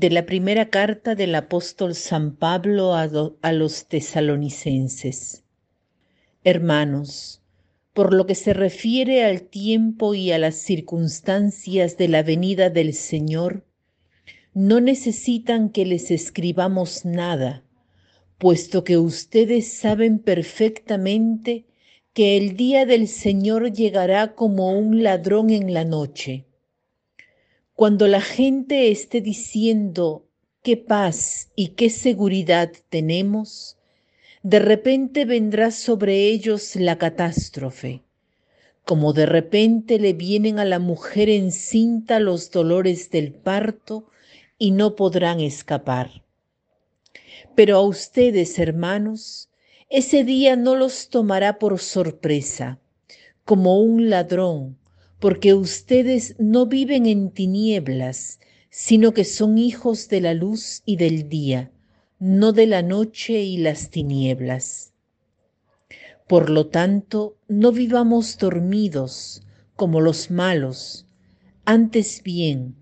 de la primera carta del apóstol San Pablo a, los tesalonicenses. Hermanos, por lo que se refiere al tiempo y a las circunstancias de la venida del Señor, no necesitan que les escribamos nada, puesto que ustedes saben perfectamente que el día del Señor llegará como un ladrón en la noche cuando la gente esté diciendo qué paz y qué seguridad tenemos, de repente vendrá sobre ellos la catástrofe, como de repente le vienen a la mujer encinta los dolores del parto y no podrán escapar. Pero a ustedes, hermanos, ese día no los tomará por sorpresa, como un ladrón porque ustedes no viven en tinieblas, sino que son hijos de la luz y del día, no de la noche y las tinieblas. Por lo tanto, no vivamos dormidos como los malos, antes bien,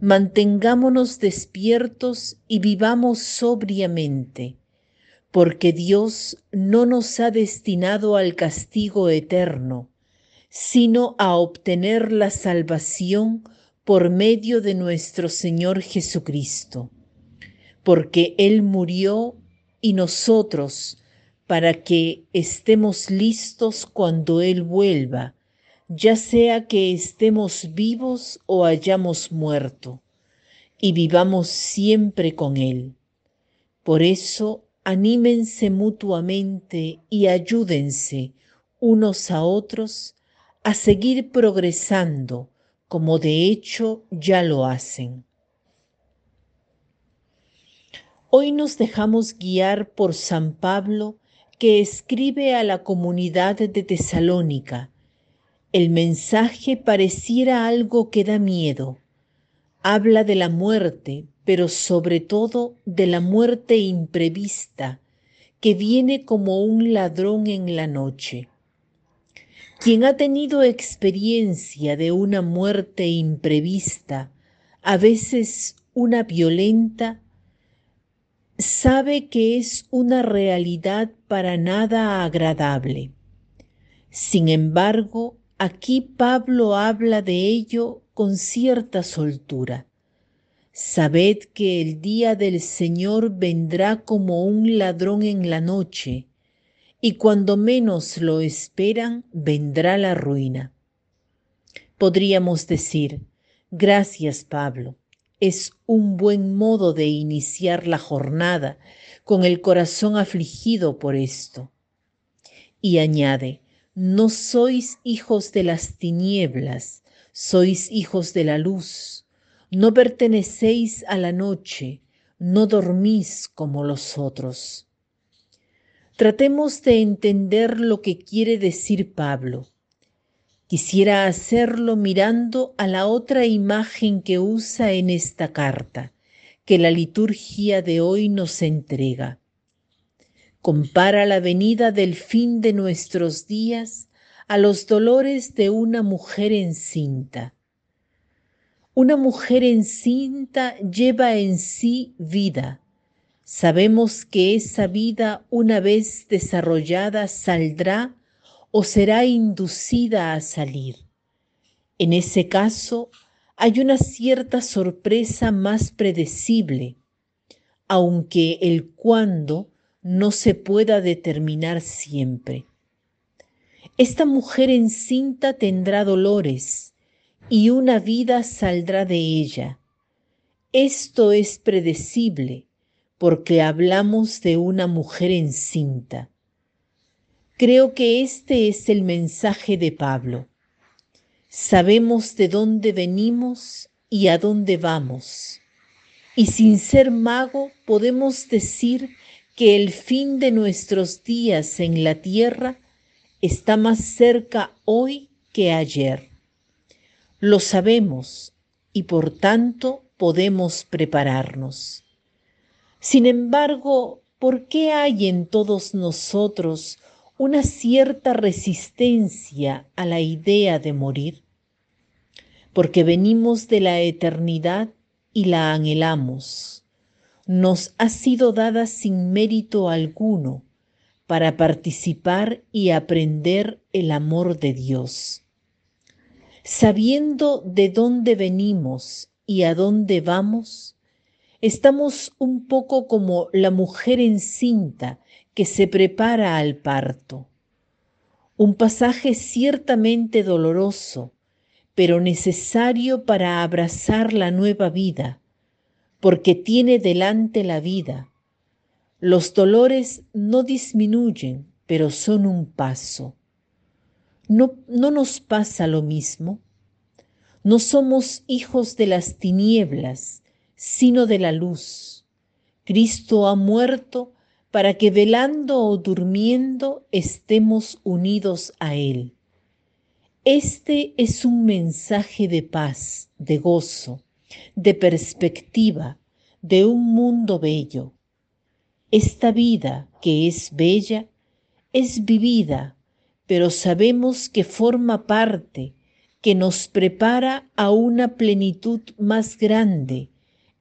mantengámonos despiertos y vivamos sobriamente, porque Dios no nos ha destinado al castigo eterno, sino a obtener la salvación por medio de nuestro Señor Jesucristo, porque Él murió y nosotros, para que estemos listos cuando Él vuelva, ya sea que estemos vivos o hayamos muerto, y vivamos siempre con Él. Por eso, anímense mutuamente y ayúdense unos a otros a seguir progresando como de hecho ya lo hacen. Hoy nos dejamos guiar por San Pablo que escribe a la comunidad de Tesalónica. El mensaje pareciera algo que da miedo. Habla de la muerte, pero sobre todo de la muerte imprevista, que viene como un ladrón en la noche. Quien ha tenido experiencia de una muerte imprevista, a veces una violenta, sabe que es una realidad para nada agradable. Sin embargo, aquí Pablo habla de ello con cierta soltura. Sabed que el día del Señor vendrá como un ladrón en la noche, y cuando menos lo esperan vendrá la ruina. Podríamos decir, gracias Pablo, es un buen modo de iniciar la jornada con el corazón afligido por esto. Y añade, no sois hijos de las tinieblas, sois hijos de la luz, no pertenecéis a la noche, no dormís como los otros. Tratemos de entender lo que quiere decir Pablo. Quisiera hacerlo mirando a la otra imagen que usa en esta carta, que la liturgia de hoy nos entrega. Compara la venida del fin de nuestros días a los dolores de una mujer encinta. Una mujer encinta lleva en sí vida, Sabemos que esa vida una vez desarrollada saldrá o será inducida a salir. En ese caso hay una cierta sorpresa más predecible, aunque el cuándo no se pueda determinar siempre. Esta mujer encinta tendrá dolores y una vida saldrá de ella. Esto es predecible porque hablamos de una mujer encinta. Creo que este es el mensaje de Pablo. Sabemos de dónde venimos y a dónde vamos. Y sin ser mago podemos decir que el fin de nuestros días en la tierra está más cerca hoy que ayer. Lo sabemos y por tanto podemos prepararnos. Sin embargo, ¿por qué hay en todos nosotros una cierta resistencia a la idea de morir? Porque venimos de la eternidad y la anhelamos. Nos ha sido dada sin mérito alguno para participar y aprender el amor de Dios. Sabiendo de dónde venimos y a dónde vamos, estamos un poco como la mujer encinta que se prepara al parto. Un pasaje ciertamente doloroso, pero necesario para abrazar la nueva vida, porque tiene delante la vida. Los dolores no disminuyen, pero son un paso. ¿No, no nos pasa lo mismo? No somos hijos de las tinieblas, sino de la luz. Cristo ha muerto para que velando o durmiendo estemos unidos a Él. Este es un mensaje de paz, de gozo, de perspectiva, de un mundo bello. Esta vida que es bella es vivida, pero sabemos que forma parte, que nos prepara a una plenitud más grande,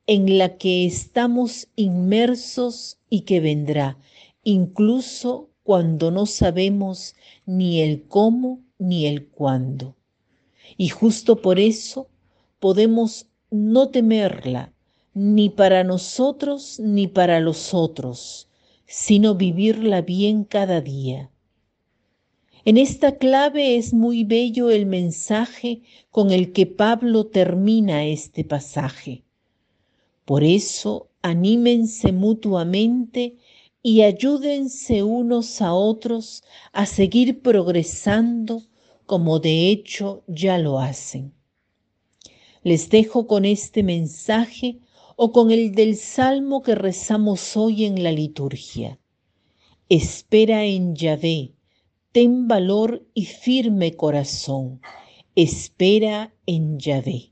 en la que estamos inmersos y que vendrá, incluso cuando no sabemos ni el cómo ni el cuándo. Y justo por eso podemos no temerla, ni para nosotros ni para los otros, sino vivirla bien cada día. En esta clave es muy bello el mensaje con el que Pablo termina este pasaje. Por eso anímense mutuamente y ayúdense unos a otros a seguir progresando como de hecho ya lo hacen. Les dejo con este mensaje o con el del salmo que rezamos hoy en la liturgia. Espera en Yahvé, ten valor y firme corazón. Espera en Yahvé.